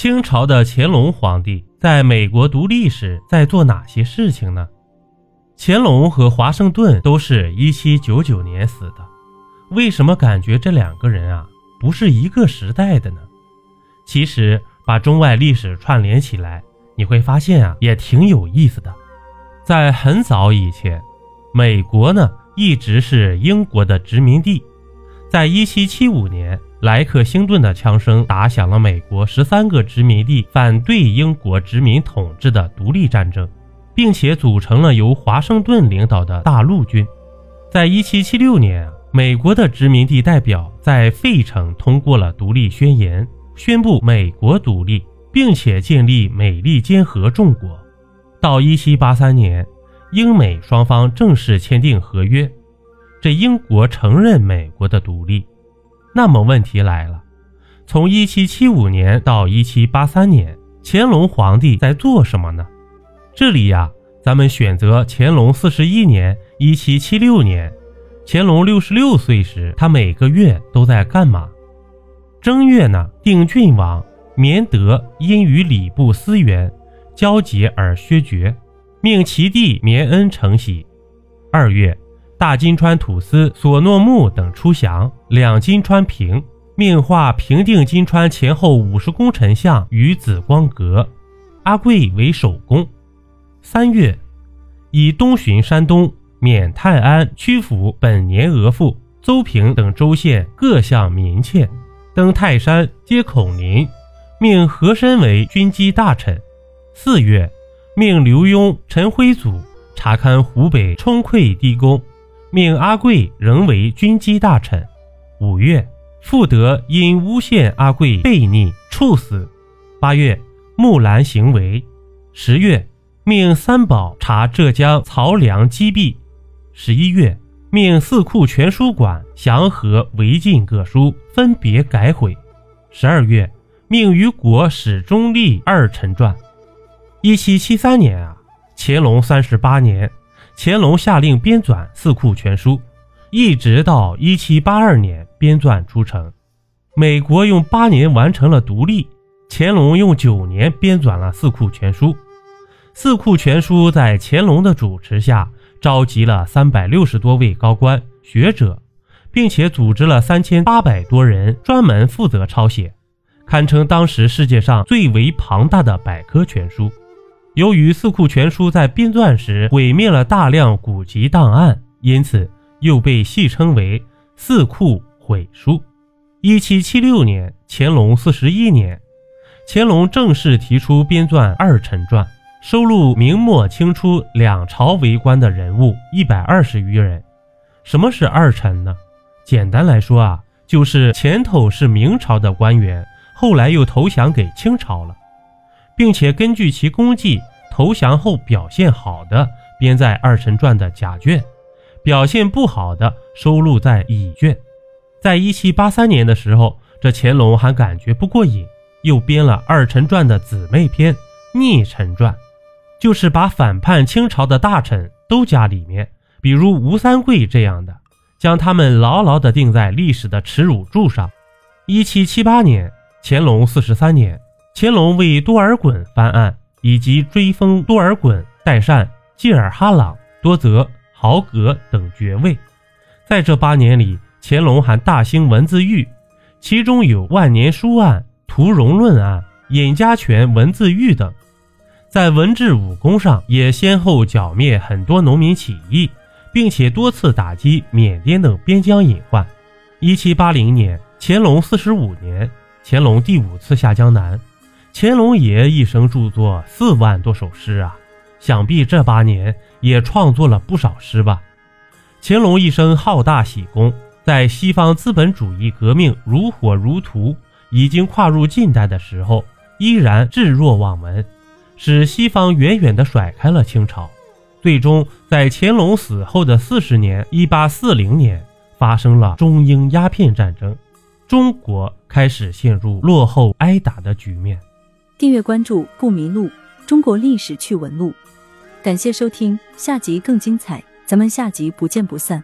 清朝的乾隆皇帝在美国独立时在做哪些事情呢？乾隆和华盛顿都是一七九九年死的，为什么感觉这两个人啊不是一个时代的呢？其实把中外历史串联起来，你会发现啊也挺有意思的。在很早以前，美国呢一直是英国的殖民地。在一七七五年，莱克星顿的枪声打响了美国十三个殖民地反对英国殖民统治的独立战争，并且组成了由华盛顿领导的大陆军。在一七七六年，美国的殖民地代表在费城通过了独立宣言，宣布美国独立，并且建立美利坚合众国。到一七八三年，英美双方正式签订合约。这英国承认美国的独立，那么问题来了：从1775年到1783年，乾隆皇帝在做什么呢？这里呀，咱们选择乾隆四十一年，1776年，乾隆六十六岁时，他每个月都在干嘛？正月呢，定郡王绵德因与礼部思源交结而削爵，命其弟绵恩承袭。二月。大金川土司索诺木等出降，两金川平，命画平定金川前后五十功臣像于紫光阁，阿贵为首功。三月，以东巡山东、免泰安曲阜本年额驸、邹平等州县各项民妾，登泰山接孔林，命和珅为军机大臣。四月，命刘墉、陈辉祖查勘湖北冲溃地宫。命阿贵仍为军机大臣。五月，傅德因诬陷阿贵悖逆，处死。八月，木兰行为。十月，命三宝查浙江漕粮积弊。十一月，命四库全书馆祥和违禁各书分别改毁。十二月，命于国史中立二臣传。一七七三年啊，乾隆三十八年。乾隆下令编纂《四库全书》，一直到一七八二年编纂出成。美国用八年完成了独立，乾隆用九年编纂了《四库全书》。《四库全书》在乾隆的主持下，召集了三百六十多位高官学者，并且组织了三千八百多人专门负责抄写，堪称当时世界上最为庞大的百科全书。由于《四库全书》在编纂时毁灭了大量古籍档案，因此又被戏称为《四库毁书》。一七七六年，乾隆四十一年，乾隆正式提出编纂《二臣传》，收录明末清初两朝为官的人物一百二十余人。什么是二臣呢？简单来说啊，就是前头是明朝的官员，后来又投降给清朝了。并且根据其功绩，投降后表现好的编在《二臣传》的甲卷，表现不好的收录在乙卷。在一七八三年的时候，这乾隆还感觉不过瘾，又编了《二臣传》的姊妹篇《逆臣传》，就是把反叛清朝的大臣都加里面，比如吴三桂这样的，将他们牢牢地钉在历史的耻辱柱上。一七七八年，乾隆四十三年。乾隆为多尔衮翻案，以及追封多尔衮、代善、济尔哈朗、多泽、豪格等爵位。在这八年里，乾隆还大兴文字狱，其中有万年书案、屠荣论案、尹家权文字狱等。在文治武功上，也先后剿灭很多农民起义，并且多次打击缅甸等边疆隐患。一七八零年，乾隆四十五年，乾隆第五次下江南。乾隆爷一生著作四万多首诗啊，想必这八年也创作了不少诗吧。乾隆一生好大喜功，在西方资本主义革命如火如荼，已经跨入近代的时候，依然置若罔闻，使西方远远地甩开了清朝。最终在乾隆死后的四十年（一八四零年），发生了中英鸦片战争，中国开始陷入落后挨打的局面。订阅关注不迷路，中国历史趣闻录。感谢收听，下集更精彩，咱们下集不见不散。